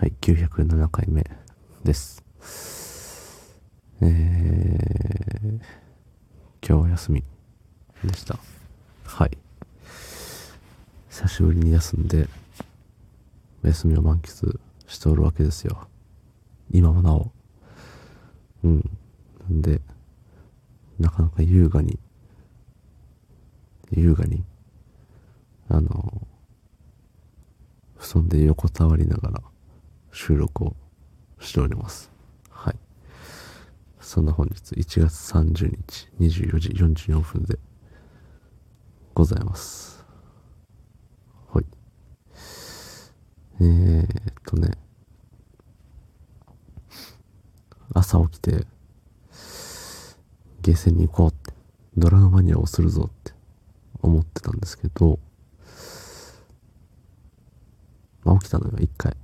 はい、907回目です。えー、今日は休みでした。はい。久しぶりに休んで、休みを満喫しておるわけですよ。今もなお。うん。なんで、なかなか優雅に、優雅に、あの、布団で横たわりながら、収録をしております。はい。そんな本日1月30日24時44分でございます。はい。えー、っとね、朝起きて、ゲーセンに行こうって、ドラムマニアをするぞって思ってたんですけど、まあ起きたのよ、一回。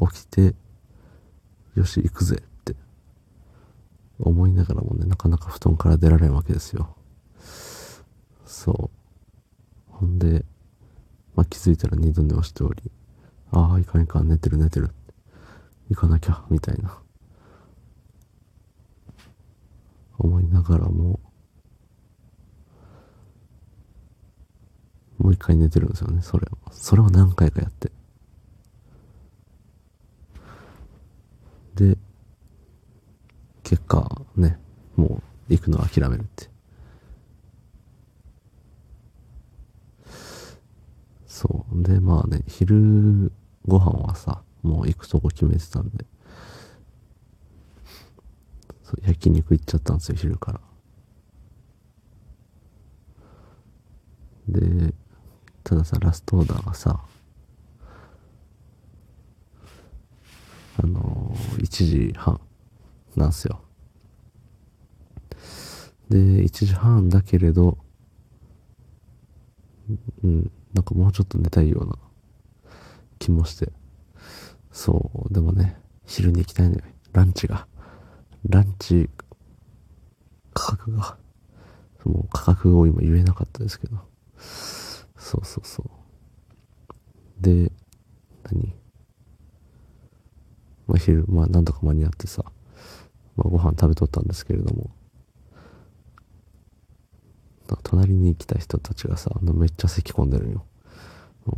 起きて、よし、行くぜって思いながらもね、なかなか布団から出られんわけですよ。そう。ほんで、まあ、気づいたら二度寝をしており、ああ、いかんいかん、寝てる寝てる。行かなきゃ、みたいな。思いながらも、もう一回寝てるんですよね、それを。それを何回かやって。で、結果ね、もう行くのを諦めるって。そう。で、まあね、昼ご飯はさ、もう行くとこ決めてたんで、そう焼肉行っちゃったんですよ、昼から。で、たださ、ラストオーダーがさ、あの、1時半なんすよ。で、1時半だけれど、うん、なんかもうちょっと寝たいような気もして。そう、でもね、昼に行きたいのよ。ランチが。ランチ、価格が、もう価格を今言えなかったですけど。そうそうそう。で、何？まあ、昼、まあ、なんとか間に合ってさ、まあ、ご飯食べとったんですけれども、隣に来た人たちがさ、めっちゃ咳込んでるよ。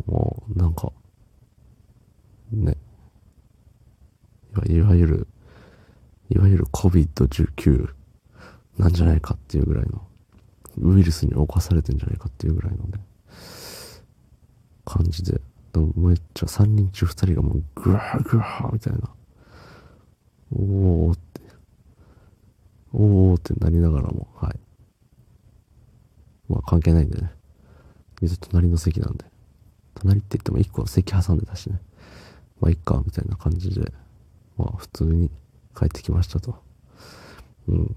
もう、なんか、ね、いわゆる、いわゆる COVID-19 なんじゃないかっていうぐらいの、ウイルスに侵されてんじゃないかっていうぐらいのね、感じで、でもめっちゃ3人中2人がもうグワーグワーみたいな、おーって、おーってなりながらも、はい。まあ関係ないんでね。水隣の席なんで。隣って言っても1個席挟んでたしね。まあいっか、みたいな感じで、まあ普通に帰ってきましたと。うん。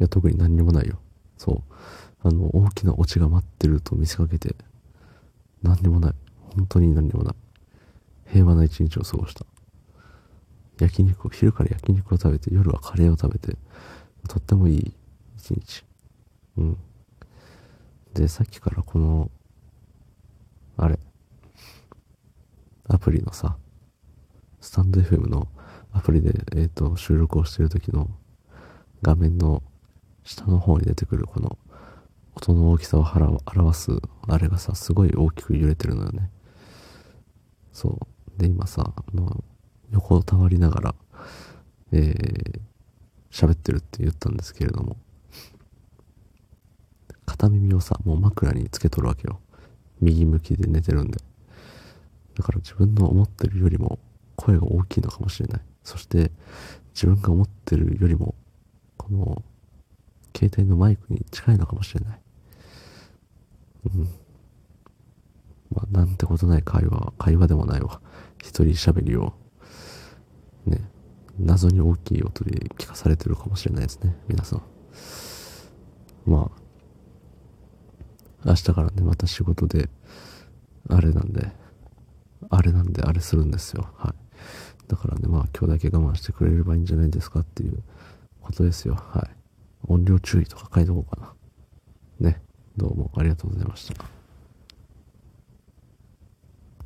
いや、特に何にもないよ。そう。あの、大きなオチが待ってると見せかけて、何にもない。本当に何にもない。平和な一日を過ごした。焼肉、昼から焼肉を食べて、夜はカレーを食べて、とってもいい一日。うん。で、さっきからこの、あれ、アプリのさ、スタンド FM のアプリで、えっ、ー、と、収録をしてる時の画面の下の方に出てくるこの音の大きさを表すあれがさ、すごい大きく揺れてるのよね。そう。で、今さ、横たわりながら、えー、喋ってるって言ったんですけれども、片耳をさ、もう枕につけとるわけよ。右向きで寝てるんで。だから自分の思ってるよりも声が大きいのかもしれない。そして自分が思ってるよりも、この携帯のマイクに近いのかもしれない。うん。まあ、なんてことない会話、会話でもないわ。一人喋りをね、謎に大きい音で聞かされてるかもしれないですね、皆さん。まあ、明日からね、また仕事で、あれなんで、あれなんであれするんですよ。はい。だからね、まあ今日だけ我慢してくれればいいんじゃないですかっていうことですよ。はい。音量注意とか書いとこうかな。ね。どうもありがとうございました。